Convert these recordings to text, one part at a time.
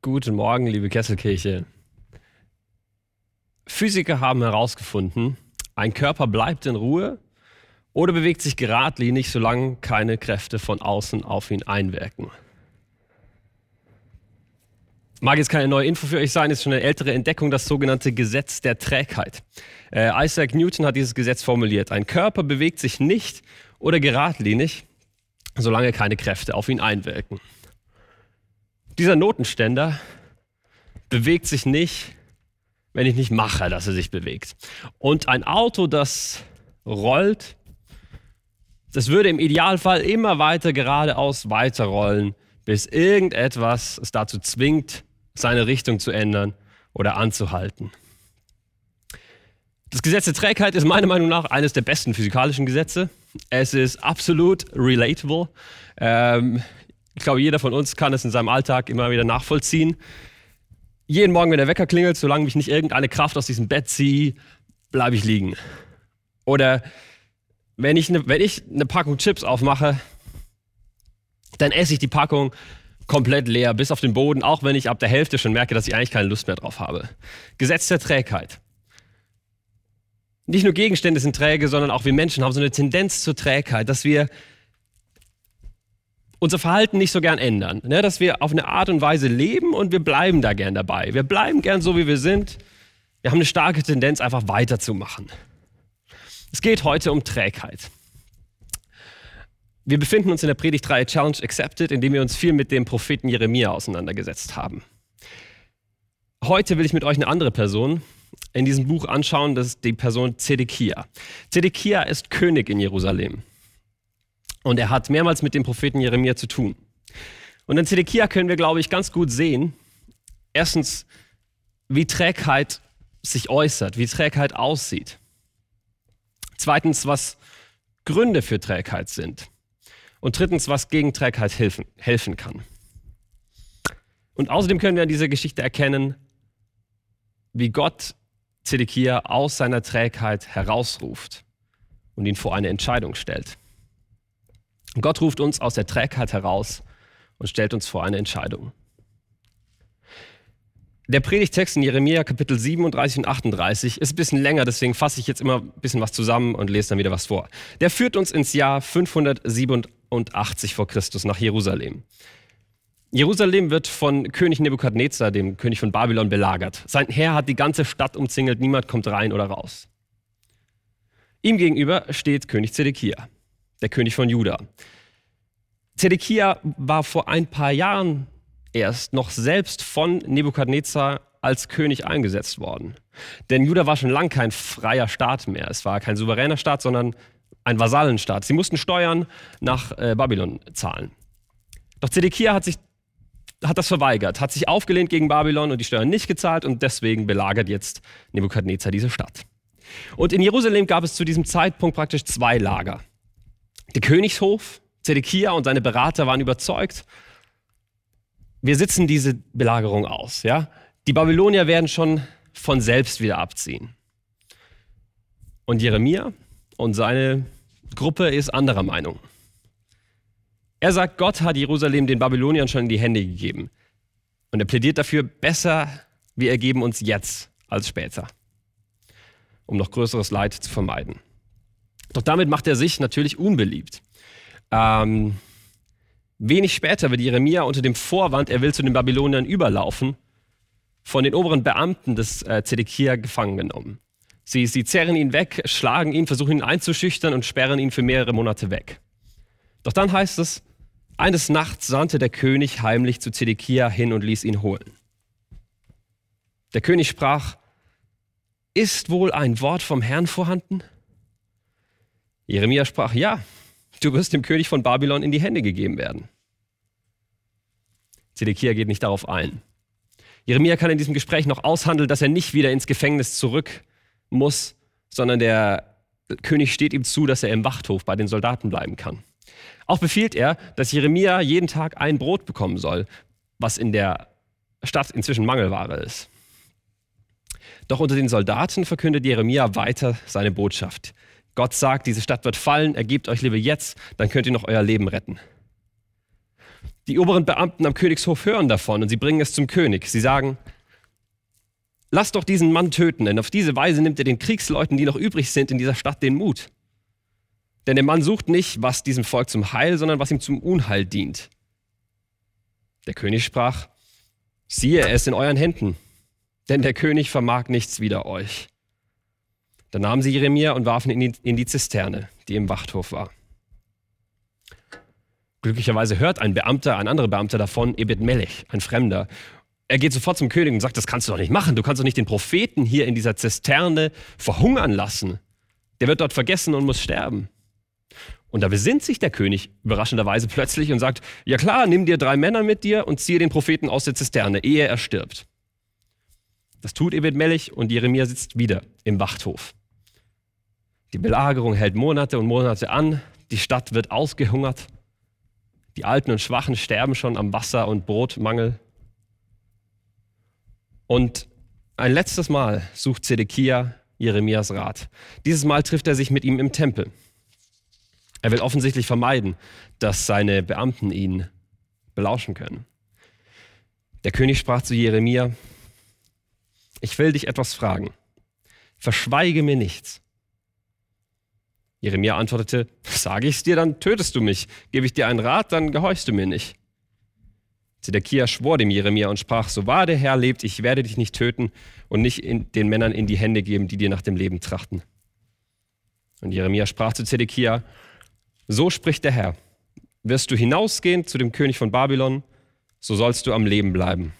Guten Morgen, liebe Kesselkirche. Physiker haben herausgefunden, ein Körper bleibt in Ruhe oder bewegt sich geradlinig, solange keine Kräfte von außen auf ihn einwirken. Mag jetzt keine neue Info für euch sein, ist schon eine ältere Entdeckung, das sogenannte Gesetz der Trägheit. Äh, Isaac Newton hat dieses Gesetz formuliert. Ein Körper bewegt sich nicht oder geradlinig, solange keine Kräfte auf ihn einwirken. Dieser Notenständer bewegt sich nicht, wenn ich nicht mache, dass er sich bewegt. Und ein Auto, das rollt, das würde im Idealfall immer weiter geradeaus weiterrollen, bis irgendetwas es dazu zwingt, seine Richtung zu ändern oder anzuhalten. Das Gesetz der Trägheit ist meiner Meinung nach eines der besten physikalischen Gesetze. Es ist absolut relatable. Ähm, ich glaube, jeder von uns kann es in seinem Alltag immer wieder nachvollziehen. Jeden Morgen, wenn der Wecker klingelt, solange mich nicht irgendeine Kraft aus diesem Bett ziehe, bleibe ich liegen. Oder wenn ich, eine, wenn ich eine Packung Chips aufmache, dann esse ich die Packung komplett leer, bis auf den Boden, auch wenn ich ab der Hälfte schon merke, dass ich eigentlich keine Lust mehr drauf habe. Gesetz der Trägheit. Nicht nur Gegenstände sind träge, sondern auch wir Menschen haben so eine Tendenz zur Trägheit, dass wir unser Verhalten nicht so gern ändern. Ne? Dass wir auf eine Art und Weise leben und wir bleiben da gern dabei. Wir bleiben gern so, wie wir sind. Wir haben eine starke Tendenz, einfach weiterzumachen. Es geht heute um Trägheit. Wir befinden uns in der Predigtreihe Challenge Accepted, in dem wir uns viel mit dem Propheten Jeremia auseinandergesetzt haben. Heute will ich mit euch eine andere Person in diesem Buch anschauen, das ist die Person Zedekia. Zedekia ist König in Jerusalem und er hat mehrmals mit dem Propheten Jeremia zu tun. Und in Zedekia können wir, glaube ich, ganz gut sehen, erstens, wie Trägheit sich äußert, wie Trägheit aussieht. Zweitens, was Gründe für Trägheit sind. Und drittens, was gegen Trägheit helfen, helfen kann. Und außerdem können wir in dieser Geschichte erkennen, wie Gott Zedekia aus seiner Trägheit herausruft und ihn vor eine Entscheidung stellt. Gott ruft uns aus der Trägheit heraus und stellt uns vor eine Entscheidung. Der Predigtext in Jeremia Kapitel 37 und 38 ist ein bisschen länger, deswegen fasse ich jetzt immer ein bisschen was zusammen und lese dann wieder was vor. Der führt uns ins Jahr 587 vor Christus nach Jerusalem. Jerusalem wird von König Nebukadnezar, dem König von Babylon, belagert. Sein Heer hat die ganze Stadt umzingelt, niemand kommt rein oder raus. Ihm gegenüber steht König Zedekia, der König von Juda. Zedekia war vor ein paar Jahren erst noch selbst von Nebukadnezar als König eingesetzt worden. Denn Juda war schon lang kein freier Staat mehr. Es war kein souveräner Staat, sondern ein Vasallenstaat. Sie mussten Steuern nach äh, Babylon zahlen. Doch Zedekia hat sich hat das verweigert, hat sich aufgelehnt gegen Babylon und die Steuern nicht gezahlt und deswegen belagert jetzt Nebukadnezar diese Stadt. Und in Jerusalem gab es zu diesem Zeitpunkt praktisch zwei Lager. Der Königshof, Zedekia und seine Berater waren überzeugt, wir sitzen diese Belagerung aus. Ja? Die Babylonier werden schon von selbst wieder abziehen. Und Jeremia und seine Gruppe ist anderer Meinung. Er sagt, Gott hat Jerusalem den Babyloniern schon in die Hände gegeben. Und er plädiert dafür, besser wir ergeben uns jetzt als später, um noch größeres Leid zu vermeiden. Doch damit macht er sich natürlich unbeliebt. Ähm, wenig später wird Jeremia unter dem Vorwand, er will zu den Babyloniern überlaufen, von den oberen Beamten des äh, Zedekia gefangen genommen. Sie, sie zerren ihn weg, schlagen ihn, versuchen ihn einzuschüchtern und sperren ihn für mehrere Monate weg. Doch dann heißt es, eines Nachts sandte der König heimlich zu Zedekia hin und ließ ihn holen. Der König sprach, ist wohl ein Wort vom Herrn vorhanden? Jeremia sprach, ja, du wirst dem König von Babylon in die Hände gegeben werden. Zedekia geht nicht darauf ein. Jeremia kann in diesem Gespräch noch aushandeln, dass er nicht wieder ins Gefängnis zurück muss, sondern der König steht ihm zu, dass er im Wachthof bei den Soldaten bleiben kann. Auch befiehlt er, dass Jeremia jeden Tag ein Brot bekommen soll, was in der Stadt inzwischen Mangelware ist. Doch unter den Soldaten verkündet Jeremia weiter seine Botschaft. Gott sagt, diese Stadt wird fallen, ergebt euch lieber jetzt, dann könnt ihr noch euer Leben retten. Die oberen Beamten am Königshof hören davon und sie bringen es zum König. Sie sagen, lass doch diesen Mann töten, denn auf diese Weise nimmt er den Kriegsleuten, die noch übrig sind in dieser Stadt, den Mut. Denn der Mann sucht nicht, was diesem Volk zum Heil, sondern was ihm zum Unheil dient. Der König sprach, siehe, er ist in euren Händen, denn der König vermag nichts wider euch. Dann nahmen sie Jeremia und warfen ihn in die Zisterne, die im Wachthof war. Glücklicherweise hört ein Beamter, ein anderer Beamter davon, Ebed Melech, ein Fremder. Er geht sofort zum König und sagt, das kannst du doch nicht machen. Du kannst doch nicht den Propheten hier in dieser Zisterne verhungern lassen. Der wird dort vergessen und muss sterben. Und da besinnt sich der König überraschenderweise plötzlich und sagt, ja klar, nimm dir drei Männer mit dir und ziehe den Propheten aus der Zisterne, ehe er stirbt. Das tut Ebed Melech und Jeremia sitzt wieder im Wachthof. Die Belagerung hält Monate und Monate an, die Stadt wird ausgehungert. Die Alten und Schwachen sterben schon am Wasser- und Brotmangel. Und ein letztes Mal sucht Zedekia Jeremias Rat. Dieses Mal trifft er sich mit ihm im Tempel. Er will offensichtlich vermeiden, dass seine Beamten ihn belauschen können. Der König sprach zu Jeremia, ich will dich etwas fragen. Verschweige mir nichts. Jeremia antwortete, sage ich es dir, dann tötest du mich. Gebe ich dir einen Rat, dann gehorchst du mir nicht. Zedekia schwor dem Jeremia und sprach, so wahr der Herr lebt, ich werde dich nicht töten und nicht den Männern in die Hände geben, die dir nach dem Leben trachten. Und Jeremia sprach zu Zedekia, so spricht der Herr, wirst du hinausgehen zu dem König von Babylon, so sollst du am Leben bleiben.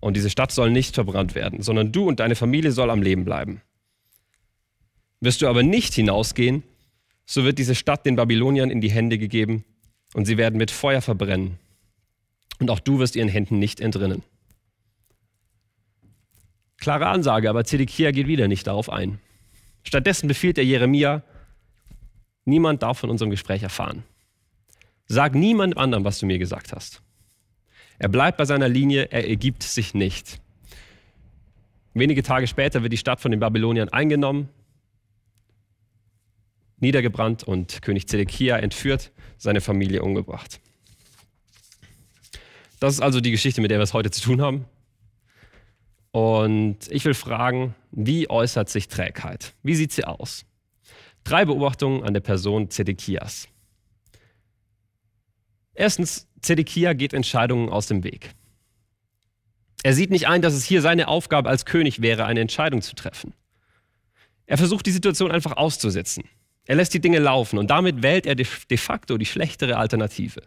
Und diese Stadt soll nicht verbrannt werden, sondern du und deine Familie soll am Leben bleiben. Wirst du aber nicht hinausgehen, so wird diese Stadt den Babyloniern in die Hände gegeben und sie werden mit Feuer verbrennen. Und auch du wirst ihren Händen nicht entrinnen. Klare Ansage, aber Zedekia geht wieder nicht darauf ein. Stattdessen befiehlt er Jeremia, niemand darf von unserem Gespräch erfahren. Sag niemand anderem, was du mir gesagt hast. Er bleibt bei seiner Linie, er ergibt sich nicht. Wenige Tage später wird die Stadt von den Babyloniern eingenommen niedergebrannt und König Zedekia entführt, seine Familie umgebracht. Das ist also die Geschichte, mit der wir es heute zu tun haben. Und ich will fragen, wie äußert sich Trägheit? Wie sieht sie aus? Drei Beobachtungen an der Person Zedekias. Erstens, Zedekia geht Entscheidungen aus dem Weg. Er sieht nicht ein, dass es hier seine Aufgabe als König wäre, eine Entscheidung zu treffen. Er versucht die Situation einfach auszusetzen. Er lässt die Dinge laufen und damit wählt er de facto die schlechtere Alternative.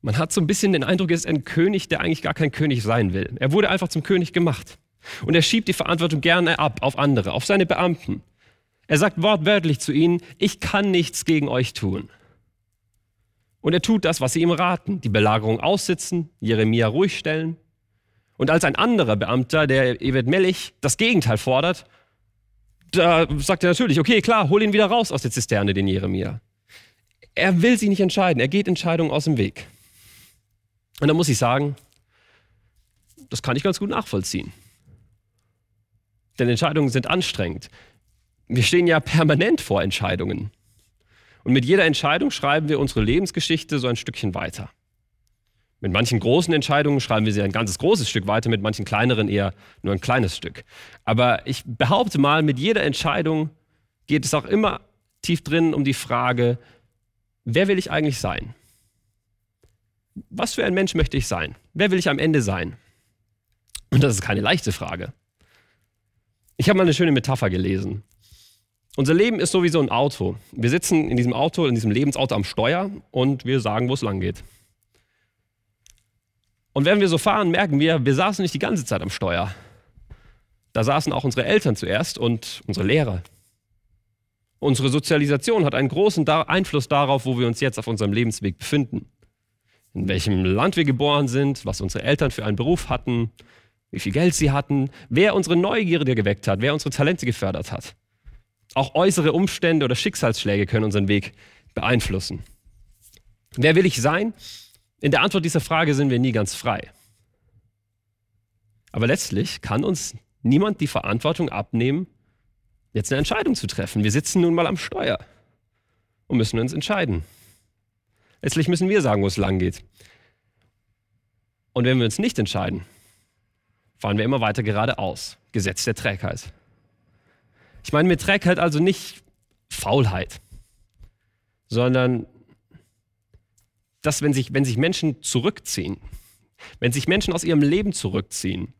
Man hat so ein bisschen den Eindruck, er ist ein König, der eigentlich gar kein König sein will. Er wurde einfach zum König gemacht. Und er schiebt die Verantwortung gerne ab auf andere, auf seine Beamten. Er sagt wortwörtlich zu ihnen, ich kann nichts gegen euch tun. Und er tut das, was sie ihm raten, die Belagerung aussitzen, Jeremia ruhig stellen. Und als ein anderer Beamter, der Evet Melech, das Gegenteil fordert, da sagt er natürlich, okay, klar, hol ihn wieder raus aus der Zisterne, den Jeremia. Er will sich nicht entscheiden, er geht Entscheidungen aus dem Weg. Und da muss ich sagen, das kann ich ganz gut nachvollziehen. Denn Entscheidungen sind anstrengend. Wir stehen ja permanent vor Entscheidungen. Und mit jeder Entscheidung schreiben wir unsere Lebensgeschichte so ein Stückchen weiter. Mit manchen großen Entscheidungen schreiben wir sie ein ganzes großes Stück weiter, mit manchen kleineren eher nur ein kleines Stück. Aber ich behaupte mal, mit jeder Entscheidung geht es auch immer tief drin um die Frage, wer will ich eigentlich sein? Was für ein Mensch möchte ich sein? Wer will ich am Ende sein? Und das ist keine leichte Frage. Ich habe mal eine schöne Metapher gelesen. Unser Leben ist so wie so ein Auto. Wir sitzen in diesem Auto, in diesem Lebensauto am Steuer und wir sagen, wo es lang geht. Und wenn wir so fahren, merken wir, wir saßen nicht die ganze Zeit am Steuer. Da saßen auch unsere Eltern zuerst und unsere Lehrer. Unsere Sozialisation hat einen großen Einfluss darauf, wo wir uns jetzt auf unserem Lebensweg befinden. In welchem Land wir geboren sind, was unsere Eltern für einen Beruf hatten, wie viel Geld sie hatten, wer unsere Neugierde geweckt hat, wer unsere Talente gefördert hat. Auch äußere Umstände oder Schicksalsschläge können unseren Weg beeinflussen. Wer will ich sein? In der Antwort dieser Frage sind wir nie ganz frei. Aber letztlich kann uns niemand die Verantwortung abnehmen, jetzt eine Entscheidung zu treffen. Wir sitzen nun mal am Steuer und müssen uns entscheiden. Letztlich müssen wir sagen, wo es lang geht. Und wenn wir uns nicht entscheiden, fahren wir immer weiter geradeaus. Gesetz der Trägheit. Ich meine mit Trägheit also nicht Faulheit, sondern dass wenn sich, wenn sich Menschen zurückziehen, wenn sich Menschen aus ihrem Leben zurückziehen,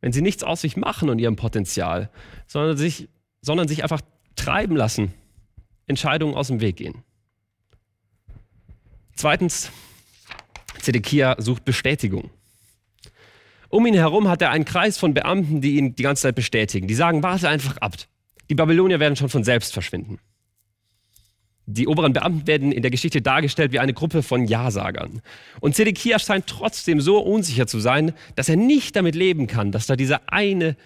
wenn sie nichts aus sich machen und ihrem Potenzial, sondern sich, sondern sich einfach treiben lassen, Entscheidungen aus dem Weg gehen. Zweitens, Zedekia sucht Bestätigung. Um ihn herum hat er einen Kreis von Beamten, die ihn die ganze Zeit bestätigen. Die sagen, warte einfach ab. Die Babylonier werden schon von selbst verschwinden. Die oberen Beamten werden in der Geschichte dargestellt wie eine Gruppe von Ja-Sagern. Und Zedekia scheint trotzdem so unsicher zu sein, dass er nicht damit leben kann, dass da dieser eine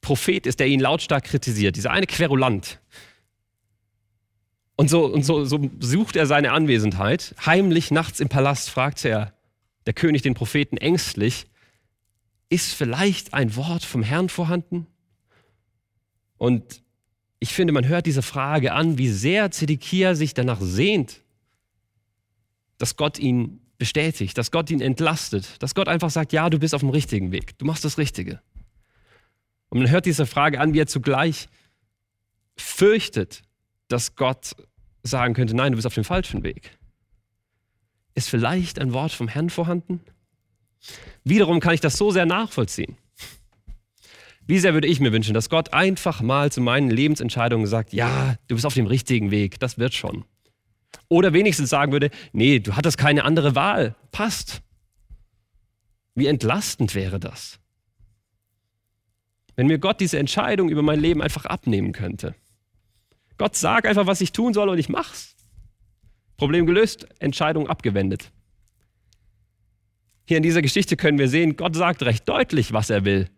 Prophet ist, der ihn lautstark kritisiert, dieser eine Querulant. Und so, und so, so sucht er seine Anwesenheit. Heimlich nachts im Palast fragt er der König den Propheten ängstlich, ist vielleicht ein Wort vom Herrn vorhanden? Und ich finde, man hört diese Frage an, wie sehr Zedekia sich danach sehnt, dass Gott ihn bestätigt, dass Gott ihn entlastet, dass Gott einfach sagt, ja, du bist auf dem richtigen Weg, du machst das Richtige. Und man hört diese Frage an, wie er zugleich fürchtet, dass Gott sagen könnte, nein, du bist auf dem falschen Weg. Ist vielleicht ein Wort vom Herrn vorhanden? Wiederum kann ich das so sehr nachvollziehen. Wie sehr würde ich mir wünschen, dass Gott einfach mal zu meinen Lebensentscheidungen sagt, ja, du bist auf dem richtigen Weg, das wird schon. Oder wenigstens sagen würde, nee, du hattest keine andere Wahl, passt. Wie entlastend wäre das? Wenn mir Gott diese Entscheidung über mein Leben einfach abnehmen könnte. Gott sagt einfach, was ich tun soll und ich mach's. Problem gelöst, Entscheidung abgewendet. Hier in dieser Geschichte können wir sehen, Gott sagt recht deutlich, was er will.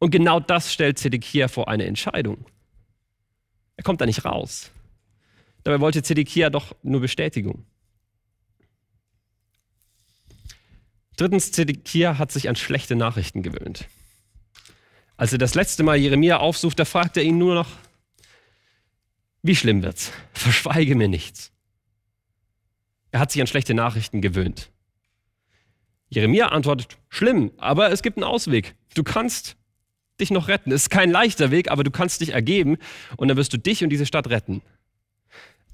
Und genau das stellt Zedekia vor eine Entscheidung. Er kommt da nicht raus. Dabei wollte Zedekia doch nur Bestätigung. Drittens, Zedekia hat sich an schlechte Nachrichten gewöhnt. Als er das letzte Mal Jeremia aufsucht, da fragt er ihn nur noch, wie schlimm wird's? Verschweige mir nichts. Er hat sich an schlechte Nachrichten gewöhnt. Jeremia antwortet, schlimm, aber es gibt einen Ausweg. Du kannst dich noch retten. Es ist kein leichter Weg, aber du kannst dich ergeben und dann wirst du dich und diese Stadt retten.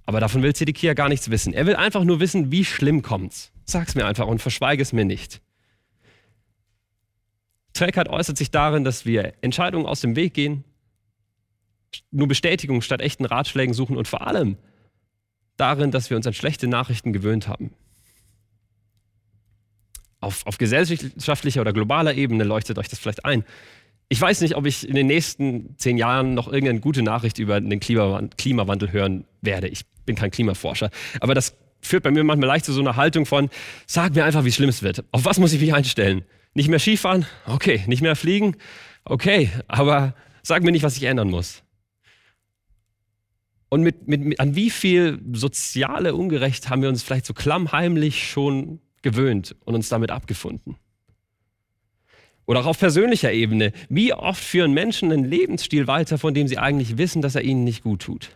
Aber davon will Zedekia gar nichts wissen. Er will einfach nur wissen, wie schlimm kommt's. Sag's mir einfach und verschweige es mir nicht. Trägheit äußert sich darin, dass wir Entscheidungen aus dem Weg gehen, nur Bestätigung statt echten Ratschlägen suchen und vor allem darin, dass wir uns an schlechte Nachrichten gewöhnt haben auf, auf gesellschaftlicher oder globaler Ebene leuchtet euch das vielleicht ein. Ich weiß nicht, ob ich in den nächsten zehn Jahren noch irgendeine gute Nachricht über den Klimawandel hören werde. Ich bin kein Klimaforscher. Aber das führt bei mir manchmal leicht zu so einer Haltung von, sag mir einfach, wie schlimm es wird. Auf was muss ich mich einstellen? Nicht mehr Skifahren? Okay. Nicht mehr fliegen? Okay. Aber sag mir nicht, was ich ändern muss. Und mit, mit, mit, an wie viel soziale Ungerecht haben wir uns vielleicht so klammheimlich schon gewöhnt und uns damit abgefunden. Oder auch auf persönlicher Ebene. Wie oft führen Menschen einen Lebensstil weiter, von dem sie eigentlich wissen, dass er ihnen nicht gut tut?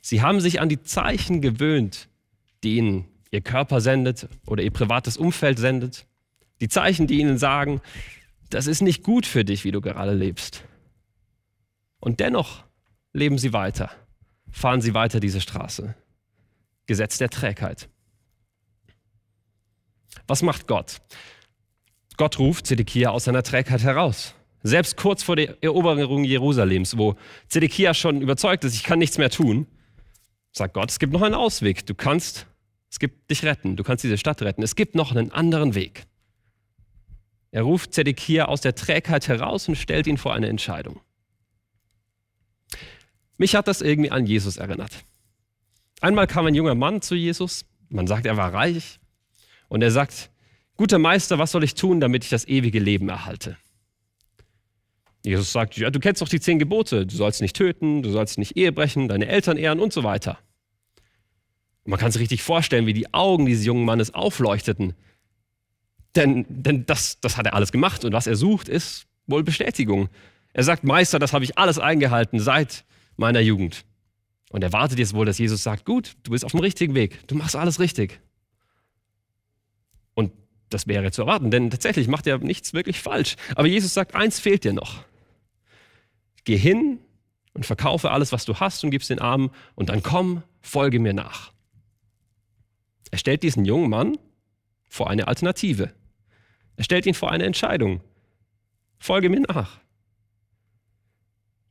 Sie haben sich an die Zeichen gewöhnt, die ihnen ihr Körper sendet oder ihr privates Umfeld sendet. Die Zeichen, die ihnen sagen, das ist nicht gut für dich, wie du gerade lebst. Und dennoch leben sie weiter, fahren sie weiter diese Straße. Gesetz der Trägheit. Was macht Gott? Gott ruft Zedekia aus seiner Trägheit heraus. Selbst kurz vor der Eroberung Jerusalems, wo Zedekia schon überzeugt ist, ich kann nichts mehr tun, sagt Gott, es gibt noch einen Ausweg. Du kannst, es gibt dich retten, du kannst diese Stadt retten. Es gibt noch einen anderen Weg. Er ruft Zedekia aus der Trägheit heraus und stellt ihn vor eine Entscheidung. Mich hat das irgendwie an Jesus erinnert. Einmal kam ein junger Mann zu Jesus, man sagt, er war reich, und er sagt, guter Meister, was soll ich tun, damit ich das ewige Leben erhalte? Jesus sagt, ja, du kennst doch die zehn Gebote. Du sollst nicht töten, du sollst nicht Ehe brechen, deine Eltern ehren und so weiter. Und man kann sich richtig vorstellen, wie die Augen dieses jungen Mannes aufleuchteten. Denn, denn das, das hat er alles gemacht und was er sucht, ist wohl Bestätigung. Er sagt, Meister, das habe ich alles eingehalten seit meiner Jugend. Und er wartet jetzt wohl, dass Jesus sagt, gut, du bist auf dem richtigen Weg, du machst alles richtig. Das wäre zu erwarten, denn tatsächlich macht er nichts wirklich falsch. Aber Jesus sagt, eins fehlt dir noch. Geh hin und verkaufe alles, was du hast und gibst den Armen und dann komm, folge mir nach. Er stellt diesen jungen Mann vor eine Alternative. Er stellt ihn vor eine Entscheidung. Folge mir nach.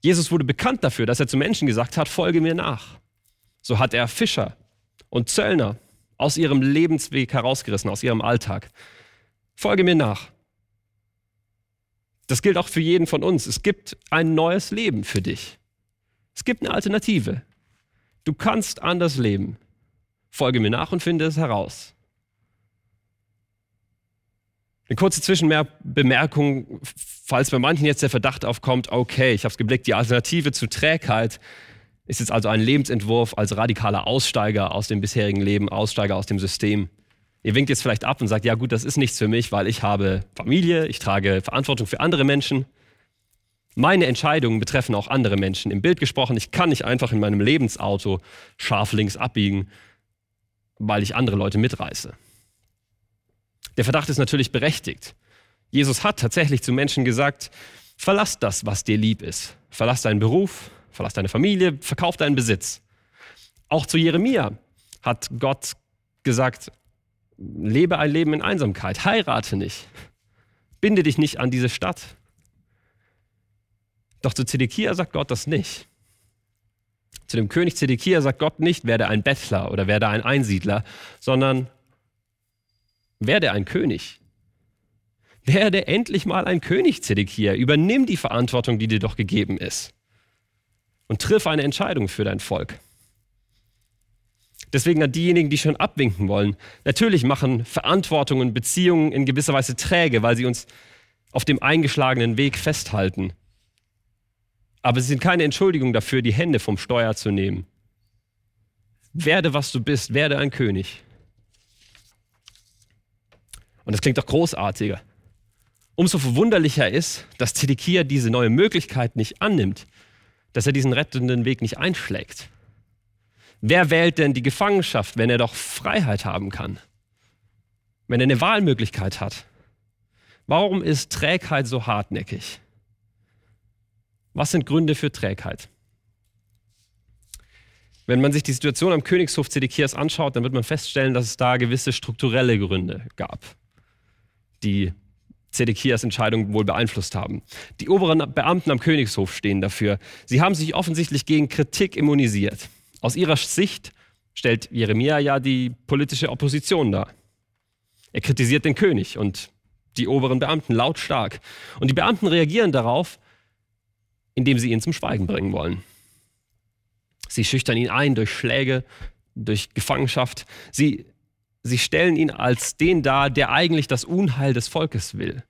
Jesus wurde bekannt dafür, dass er zu Menschen gesagt hat, folge mir nach. So hat er Fischer und Zöllner aus ihrem Lebensweg herausgerissen, aus ihrem Alltag. Folge mir nach. Das gilt auch für jeden von uns. Es gibt ein neues Leben für dich. Es gibt eine Alternative. Du kannst anders leben. Folge mir nach und finde es heraus. Eine kurze Zwischenbemerkung, falls bei manchen jetzt der Verdacht aufkommt, okay, ich habe es geblickt, die Alternative zu Trägheit ist jetzt also ein Lebensentwurf als radikaler Aussteiger aus dem bisherigen Leben, Aussteiger aus dem System. Ihr winkt jetzt vielleicht ab und sagt, ja gut, das ist nichts für mich, weil ich habe Familie, ich trage Verantwortung für andere Menschen. Meine Entscheidungen betreffen auch andere Menschen. Im Bild gesprochen, ich kann nicht einfach in meinem Lebensauto scharf links abbiegen, weil ich andere Leute mitreiße. Der Verdacht ist natürlich berechtigt. Jesus hat tatsächlich zu Menschen gesagt, verlass das, was dir lieb ist. Verlass deinen Beruf, verlass deine Familie, verkauf deinen Besitz. Auch zu Jeremia hat Gott gesagt, lebe ein Leben in Einsamkeit, heirate nicht, binde dich nicht an diese Stadt. Doch zu Zedekia sagt Gott das nicht. Zu dem König Zedekia sagt Gott nicht, werde ein Bettler oder werde ein Einsiedler, sondern werde ein König. Werde endlich mal ein König, Zedekia. Übernimm die Verantwortung, die dir doch gegeben ist. Und triff eine Entscheidung für dein Volk. Deswegen an diejenigen, die schon abwinken wollen. Natürlich machen Verantwortungen, Beziehungen in gewisser Weise träge, weil sie uns auf dem eingeschlagenen Weg festhalten. Aber sie sind keine Entschuldigung dafür, die Hände vom Steuer zu nehmen. Werde, was du bist, werde ein König. Und das klingt doch großartiger. Umso verwunderlicher ist, dass Zedekia diese neue Möglichkeit nicht annimmt, dass er diesen rettenden Weg nicht einschlägt. Wer wählt denn die Gefangenschaft, wenn er doch Freiheit haben kann? Wenn er eine Wahlmöglichkeit hat? Warum ist Trägheit so hartnäckig? Was sind Gründe für Trägheit? Wenn man sich die Situation am Königshof Zedekias anschaut, dann wird man feststellen, dass es da gewisse strukturelle Gründe gab die Zedekias Entscheidung wohl beeinflusst haben. Die oberen Beamten am Königshof stehen dafür. Sie haben sich offensichtlich gegen Kritik immunisiert. Aus ihrer Sicht stellt Jeremia ja die politische Opposition dar. Er kritisiert den König und die oberen Beamten lautstark. Und die Beamten reagieren darauf, indem sie ihn zum Schweigen bringen wollen. Sie schüchtern ihn ein durch Schläge, durch Gefangenschaft. Sie sie stellen ihn als den dar, der eigentlich das Unheil des Volkes will.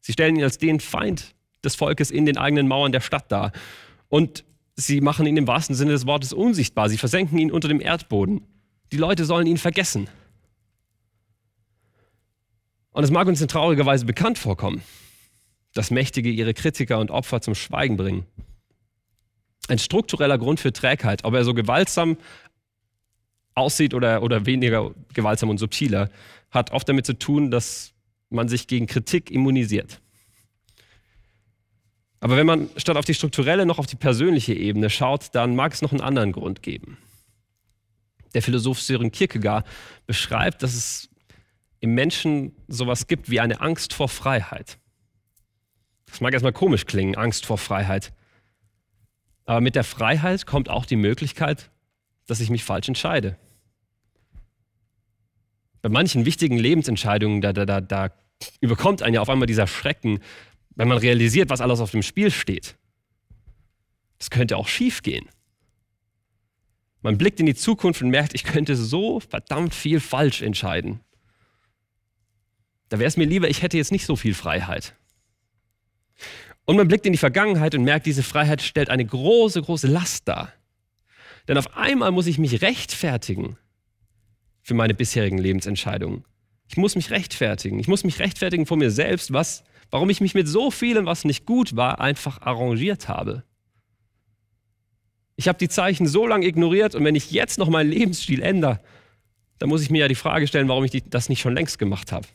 Sie stellen ihn als den Feind des Volkes in den eigenen Mauern der Stadt dar. Und sie machen ihn im wahrsten Sinne des Wortes unsichtbar. Sie versenken ihn unter dem Erdboden. Die Leute sollen ihn vergessen. Und es mag uns in trauriger Weise bekannt vorkommen, dass Mächtige ihre Kritiker und Opfer zum Schweigen bringen. Ein struktureller Grund für Trägheit, ob er so gewaltsam aussieht oder, oder weniger gewaltsam und subtiler, hat oft damit zu tun, dass man sich gegen Kritik immunisiert. Aber wenn man statt auf die strukturelle noch auf die persönliche Ebene schaut, dann mag es noch einen anderen Grund geben. Der Philosoph Sören Kierkegaard beschreibt, dass es im Menschen sowas gibt wie eine Angst vor Freiheit. Das mag erstmal komisch klingen, Angst vor Freiheit. Aber mit der Freiheit kommt auch die Möglichkeit, dass ich mich falsch entscheide. Bei manchen wichtigen Lebensentscheidungen, da, da, da, da überkommt einen ja auf einmal dieser Schrecken, wenn man realisiert, was alles auf dem Spiel steht. Das könnte auch schief gehen. Man blickt in die Zukunft und merkt, ich könnte so verdammt viel falsch entscheiden. Da wäre es mir lieber, ich hätte jetzt nicht so viel Freiheit. Und man blickt in die Vergangenheit und merkt, diese Freiheit stellt eine große, große Last dar. Denn auf einmal muss ich mich rechtfertigen für meine bisherigen Lebensentscheidungen. Ich muss mich rechtfertigen. Ich muss mich rechtfertigen vor mir selbst, was, warum ich mich mit so vielem, was nicht gut war, einfach arrangiert habe. Ich habe die Zeichen so lange ignoriert und wenn ich jetzt noch meinen Lebensstil ändere, dann muss ich mir ja die Frage stellen, warum ich das nicht schon längst gemacht habe.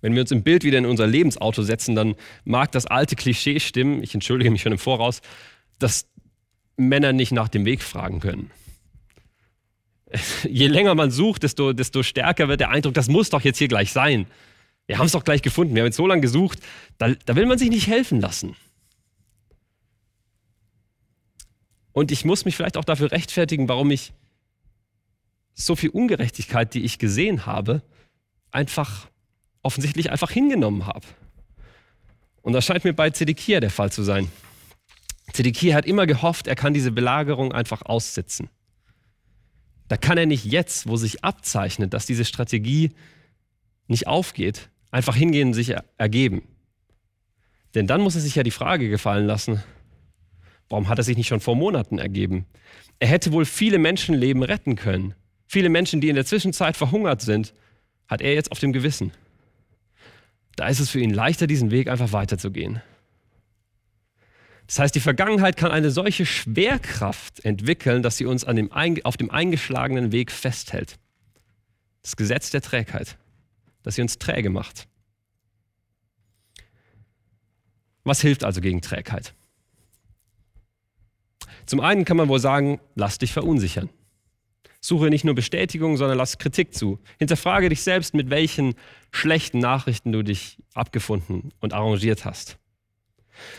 Wenn wir uns im Bild wieder in unser Lebensauto setzen, dann mag das alte Klischee stimmen, ich entschuldige mich schon im Voraus, dass Männer nicht nach dem Weg fragen können. Je länger man sucht, desto, desto stärker wird der Eindruck, das muss doch jetzt hier gleich sein. Wir haben es doch gleich gefunden, wir haben jetzt so lange gesucht, da, da will man sich nicht helfen lassen. Und ich muss mich vielleicht auch dafür rechtfertigen, warum ich so viel Ungerechtigkeit, die ich gesehen habe, einfach offensichtlich einfach hingenommen habe. Und das scheint mir bei Zedekia der Fall zu sein. Zedekia hat immer gehofft, er kann diese Belagerung einfach aussitzen. Da kann er nicht jetzt, wo sich abzeichnet, dass diese Strategie nicht aufgeht, einfach hingehen und sich ergeben. Denn dann muss er sich ja die Frage gefallen lassen, warum hat er sich nicht schon vor Monaten ergeben? Er hätte wohl viele Menschenleben retten können. Viele Menschen, die in der Zwischenzeit verhungert sind, hat er jetzt auf dem Gewissen. Da ist es für ihn leichter, diesen Weg einfach weiterzugehen. Das heißt, die Vergangenheit kann eine solche Schwerkraft entwickeln, dass sie uns dem, auf dem eingeschlagenen Weg festhält. Das Gesetz der Trägheit, dass sie uns träge macht. Was hilft also gegen Trägheit? Zum einen kann man wohl sagen, lass dich verunsichern. Suche nicht nur Bestätigung, sondern lass Kritik zu. Hinterfrage dich selbst, mit welchen schlechten Nachrichten du dich abgefunden und arrangiert hast.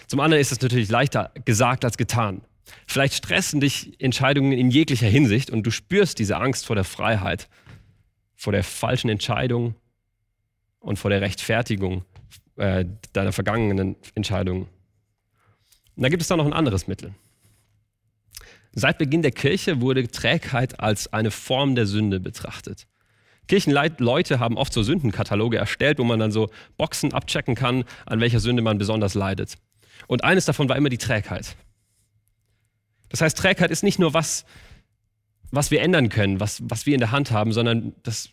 Zum anderen ist es natürlich leichter gesagt als getan. Vielleicht stressen dich Entscheidungen in jeglicher Hinsicht und du spürst diese Angst vor der Freiheit, vor der falschen Entscheidung und vor der Rechtfertigung äh, deiner vergangenen Entscheidungen. Und da gibt es dann noch ein anderes Mittel. Seit Beginn der Kirche wurde Trägheit als eine Form der Sünde betrachtet. Kirchenleute haben oft so Sündenkataloge erstellt, wo man dann so Boxen abchecken kann, an welcher Sünde man besonders leidet. Und eines davon war immer die Trägheit. Das heißt, Trägheit ist nicht nur was, was wir ändern können, was, was wir in der Hand haben, sondern das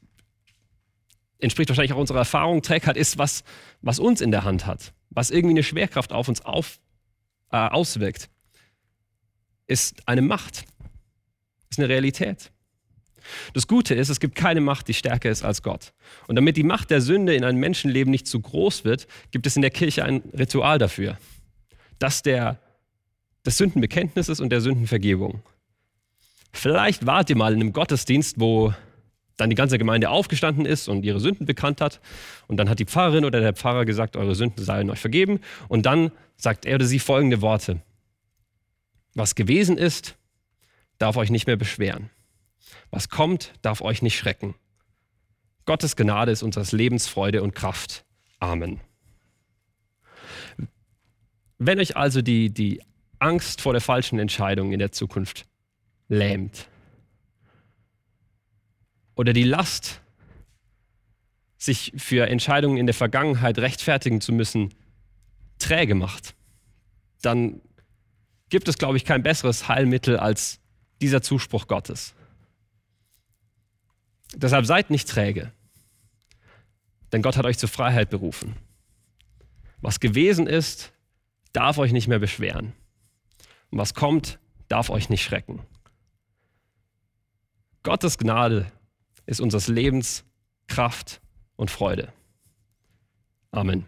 entspricht wahrscheinlich auch unserer Erfahrung. Trägheit ist was, was uns in der Hand hat, was irgendwie eine Schwerkraft auf uns auf, äh, auswirkt ist eine Macht, ist eine Realität. Das Gute ist, es gibt keine Macht, die stärker ist als Gott. Und damit die Macht der Sünde in einem Menschenleben nicht zu groß wird, gibt es in der Kirche ein Ritual dafür. Das der, des Sündenbekenntnisses und der Sündenvergebung. Vielleicht wart ihr mal in einem Gottesdienst, wo dann die ganze Gemeinde aufgestanden ist und ihre Sünden bekannt hat. Und dann hat die Pfarrerin oder der Pfarrer gesagt, eure Sünden seien euch vergeben. Und dann sagt er oder sie folgende Worte. Was gewesen ist, darf euch nicht mehr beschweren. Was kommt, darf euch nicht schrecken. Gottes Gnade ist unseres Lebens Freude und Kraft. Amen. Wenn euch also die, die Angst vor der falschen Entscheidung in der Zukunft lähmt oder die Last, sich für Entscheidungen in der Vergangenheit rechtfertigen zu müssen, träge macht, dann gibt es, glaube ich, kein besseres Heilmittel als dieser Zuspruch Gottes. Deshalb seid nicht träge, denn Gott hat euch zur Freiheit berufen. Was gewesen ist, darf euch nicht mehr beschweren. Und was kommt, darf euch nicht schrecken. Gottes Gnade ist unseres Lebens Kraft und Freude. Amen.